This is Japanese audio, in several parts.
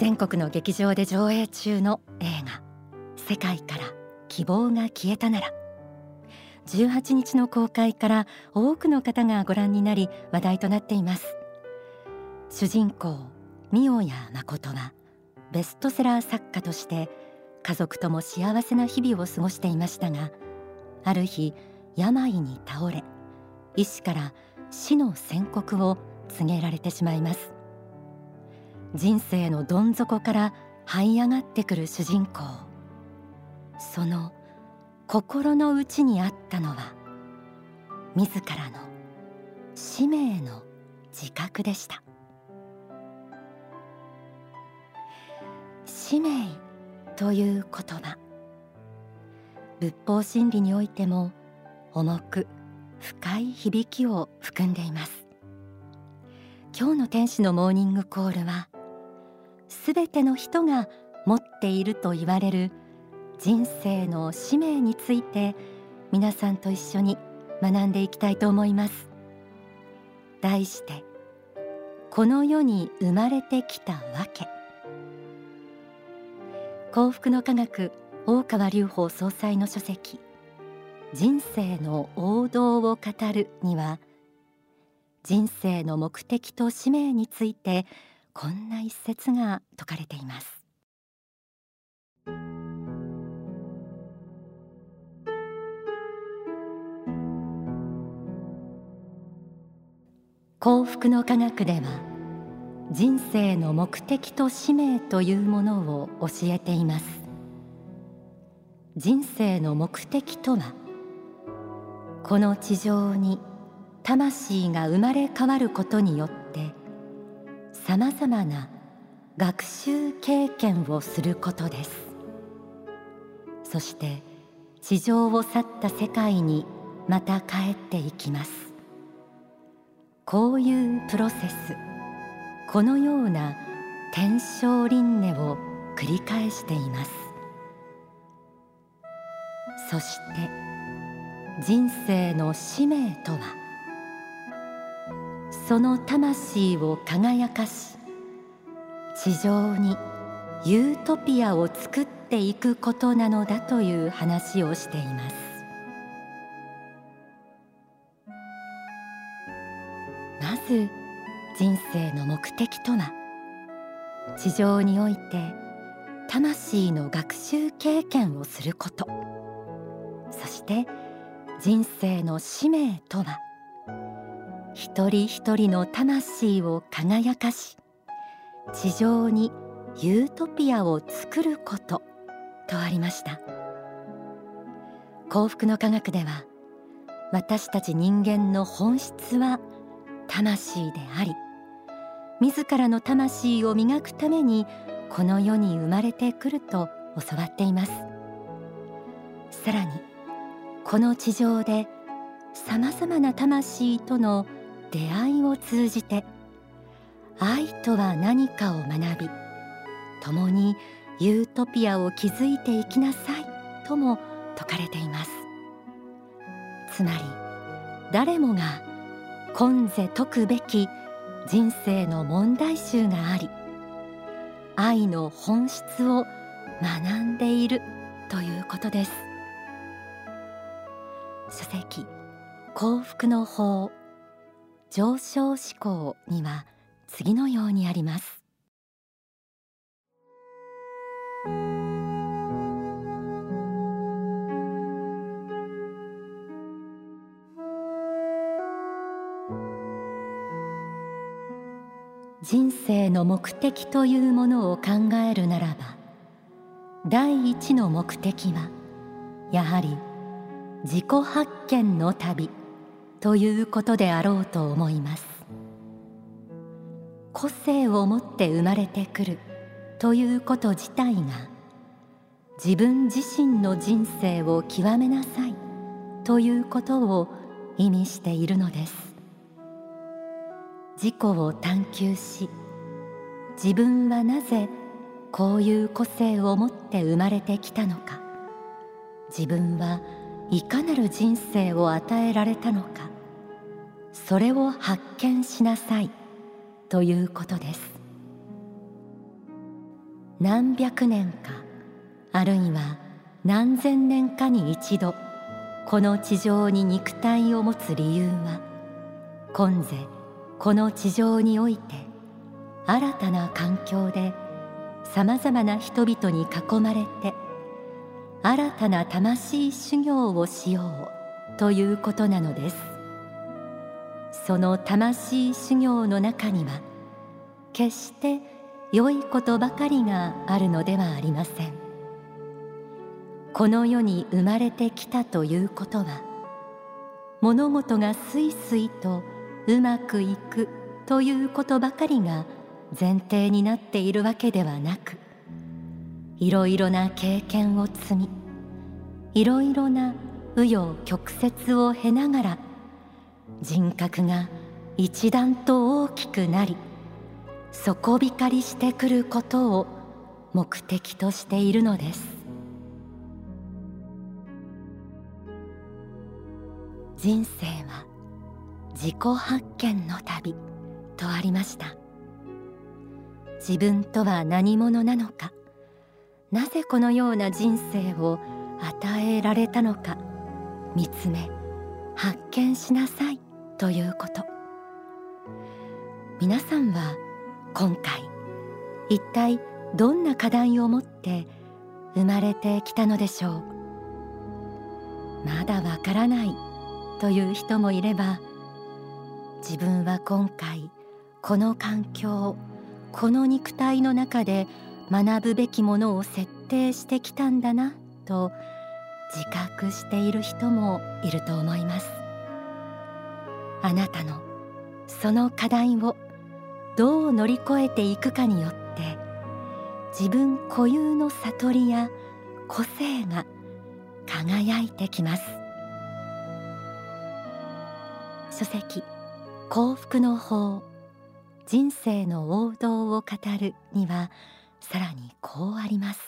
全国の劇場で上映中の映画。世界から希望が消えたなら。18日の公開から多くの方がご覧になり話題となっています。主人公三代谷誠はベストセラー作家として家族とも幸せな日々を過ごしていましたがある日病に倒れ医師から死の宣告を告げられてしまいます。人生のどん底から這い上がってくる主人公。その心の内にあったのは自らの使命の自覚でした。使命という言葉仏法真理においても重く深い響きを含んでいます。今日の天使のモーニングコールはすべての人が持っていると言われる人生の使命について皆さんと一緒に学んでいきたいと思います。題してこの世に生まれてきたわけ。幸福の科学大川隆法総裁の書籍人生の王道を語るには人生の目的と使命についてこんな一節が説かれています。幸福の科学では人生の目的と使命というものを教えています。人生の目的とはこの地上に魂が生まれ変わることによってさまざまな学習経験をすることです。そして地上を去った世界にまた帰っていきます。こういうプロセスこのような天正輪廻を繰り返しています。そして人生の使命とはその魂を輝かし地上にユートピアを作っていくことなのだという話をしています。まず人生の目的とは地上において魂の学習経験をすること。そして人生の使命とは一人一人の魂を輝かし地上にユートピアを作ることとありました。幸福の科学では私たち人間の本質は魂であり自らの魂を磨くためにこの世に生まれてくると教わっています。さらにこの地上でさまざまな魂との出会いを通じて愛とは何かを学び共にユートピアを築いていきなさいとも説かれています。つまり誰もが今世解くべき人生の問題集があり愛の本質を学んでいるということです。書籍幸福の法上昇志向には次のようにあります。人生の目的というものを考えるならば第一の目的はやはり自己発見の旅。ということであろうと思います。個性を持って生まれてくるということ自体が自分自身の人生を極めなさいということを意味しているのです。自己を探求し自分はなぜこういう個性を持って生まれてきたのか。自分はいかなる人生を与えられたのかそれを発見しなさいということです。何百年かあるいは何千年かに一度この地上に肉体を持つ理由は今世この地上において新たな環境でさまざまな人々に囲まれて新たな魂修行をしようということなのです。その魂修行の中には決して良いことばかりがあるのではありません。この世に生まれてきたということは物事がすいすいとうまくいくということばかりが前提になっているわけではなくいろいろな経験を積みいろいろな紆余曲折を経ながら人格が一段と大きくなり底光りしてくることを目的としているのです。人生は自己発見の旅とありました。自分とは何者なのかなぜこのような人生を与えられたのか見つめ発見しなさいということ。皆さんは今回一体どんな課題を持って生まれてきたのでしょう？まだわからないという人もいれば自分は今回この環境この肉体の中で学ぶべきものを設定してきたんだなと自覚している人もいると思います。あなたのその課題をどう乗り越えていくかによって自分固有の悟りや個性が輝いてきます。書籍幸福の法人生の王道を語るにはさらにこうあります。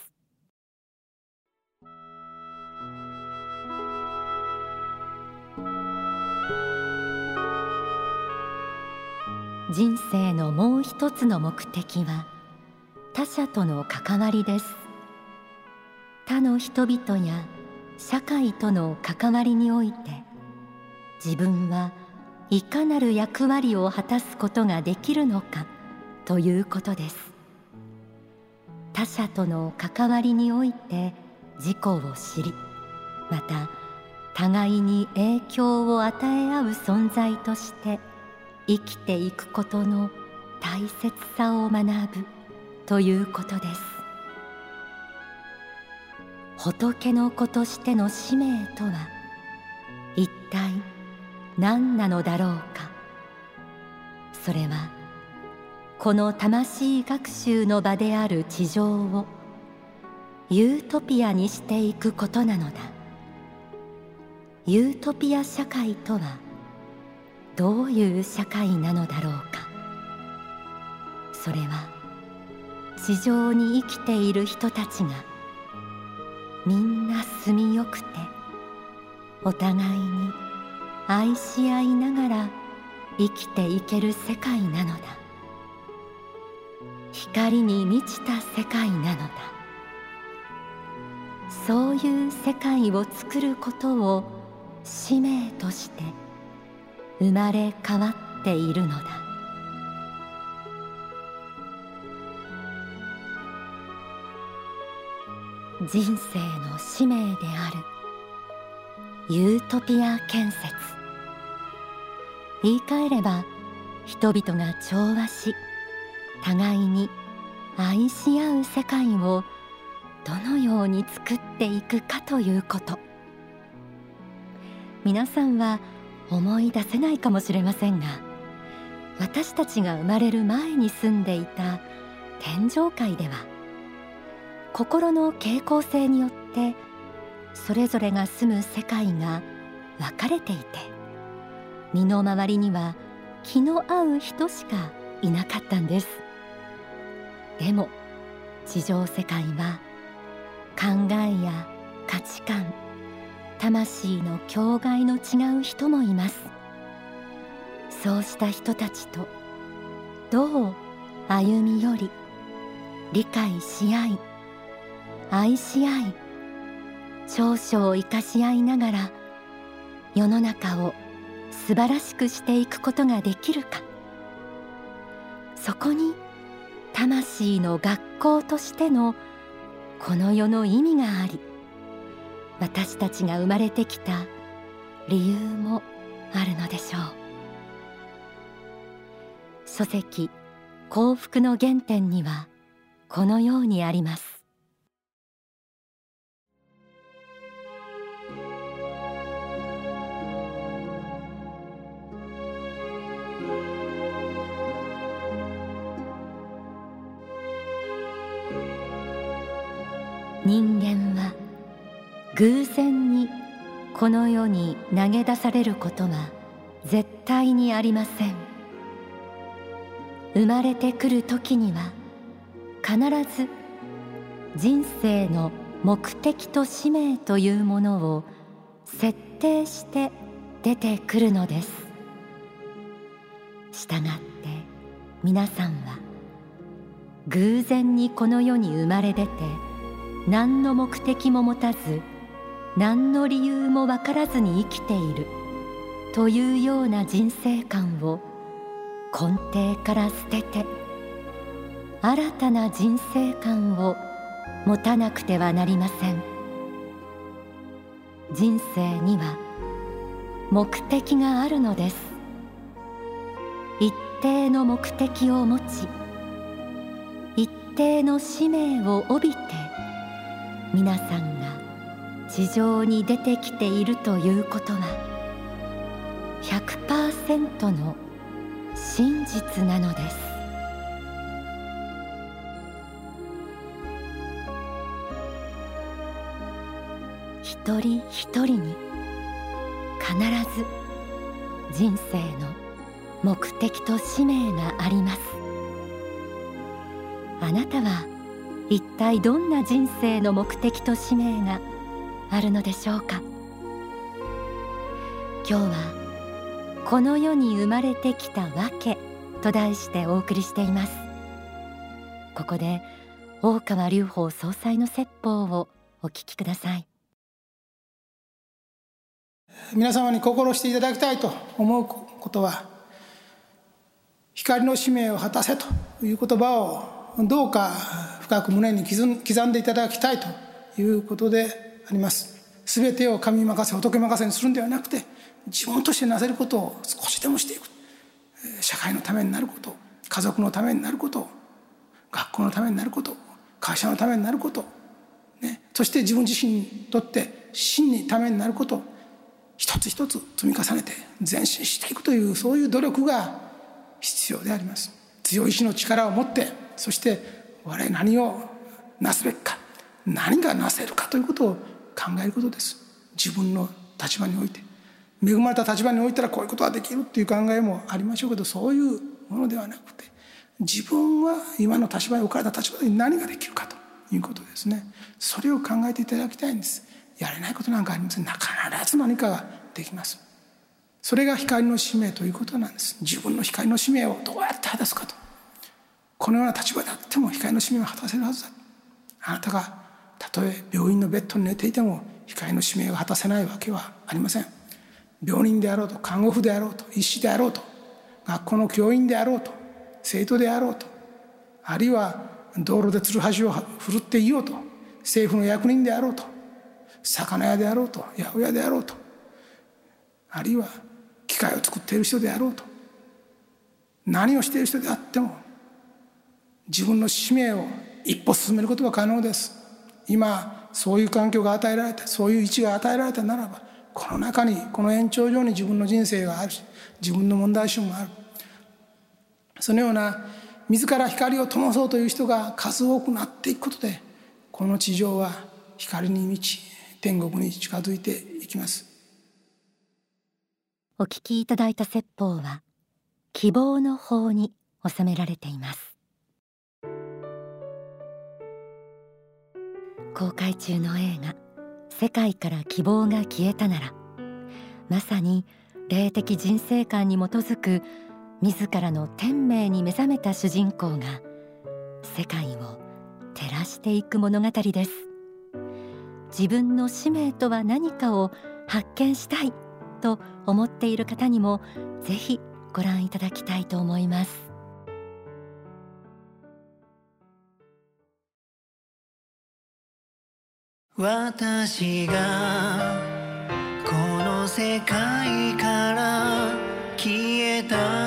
人生のもう一つの目的は他者との関わりです。他の人々や社会との関わりにおいて自分はいかなる役割を果たすことができるのかということです。他者との関わりにおいて自己を知りまた互いに影響を与え合う存在として生きていくことの大切さを学ぶということです。仏の子としての使命とは一体何なのだろうか。それはこの魂学習の場である地上をユートピアにしていくことなのだ。ユートピア社会とはどういう社会なのだろうか。それは地上に生きている人たちがみんな住みよくてお互いに愛し合いながら生きていける世界なのだ。光に満ちた世界なのだ。そういう世界を作ることを使命として生まれ変わっているのだ。人生の使命であるユートピア建設。言い換えれば人々が調和し互いに愛し合う世界をどのように作っていくかということ。皆さんは思い出せないかもしれませんが私たちが生まれる前に住んでいた天上界では心の傾向性によってそれぞれが住む世界が分かれていて身の回りには気の合う人しかいなかったんです。でも地上世界は考えや価値観魂の境外の違う人もいます。そうした人たちとどう歩み寄り理解し合い愛し合い長所を生かし合いながら世の中を素晴らしくしていくことができるか。そこに魂の学校としてのこの世の意味があり私たちが生まれてきた理由もあるのでしょう。書籍幸福の原点にはこのようにあります。偶然にこの世に投げ出されることは絶対にありません。生まれてくる時には必ず人生の目的と使命というものを設定して出てくるのです。したがって皆さんは偶然にこの世に生まれ出て何の目的も持たず何の理由も分からずに生きている。というような人生観を根底から捨てて新たな人生観を持たなくてはなりません。人生には目的があるのです。一定の目的を持ち一定の使命を帯びて皆さん地上に出てきているということは100%の真実なのです。一人一人に必ず人生の目的と使命があります。あなたは一体どんな人生の目的と使命があるのでしょうか？今日はこの世に生まれてきたわけと題してお送りしています。ここで大川隆法総裁の説法をお聞きください。皆様に心していただきたいと思うことは光の使命を果たせという言葉をどうか深く胸に刻んでいただきたいということであります。全てを神任せ仏任せにするんではなくて自分としてなせることを少しでもしていく。社会のためになること家族のためになること学校のためになること会社のためになること、ね、そして自分自身にとって真にためになること一つ一つ積み重ねて前進していくというそういう努力が必要であります。強い意志の力を持ってそして我々何をなすべきか何がなせるかということを考えることです。自分の立場において。恵まれた立場においたらこういうことができるっていう考えもありましょうけどそういうものではなくて自分は今の立場に置かれた立場で何ができるかということですね。それを考えていただきたいんです。やれないことなんかありません。必ず何かができます。それが光の使命ということなんです。自分の光の使命をどうやって果たすかと。このような立場であっても光の使命を果たせるはずだ。あなたがとえ病院のベッドに寝ていても光の使命が果たせないわけはありません。病人であろうと看護婦であろうと医師であろうと学校の教員であろうと生徒であろうとあるいは道路でつるはしを振るっていようと政府の役人であろうと魚屋であろうと八百屋であろうとあるいは機械を作っている人であろうと何をしている人であっても自分の使命を一歩進めることは可能です。今そういう環境が与えられたそういう位置が与えられたならばこの中にこの延長上に自分の人生があるし自分の問題集もある。そのような自ら光を灯そうという人が数多くなっていくことでこの地上は光に満ち天国に近づいていきます。お聞きいただいた説法は希望の法に収められています。公開中の映画「世界から希望が消えたなら」まさに霊的人生観に基づく自らの天命に目覚めた主人公が世界を照らしていく物語です。自分の使命とは何かを発見したいと思っている方にもぜひご覧いただきたいと思います。私がこの世界から消えた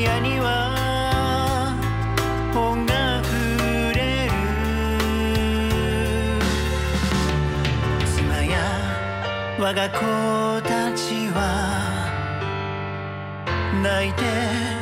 夜には本が触れる。妻や我が子たちは泣いて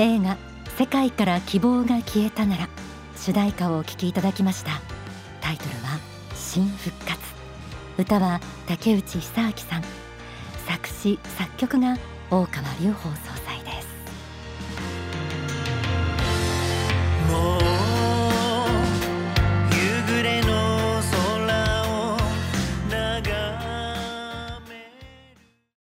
映画世界から希望が消えたなら主題歌をお聴きいただきました。タイトルは新復活。歌は竹内久明さん。作詞作曲が大川隆法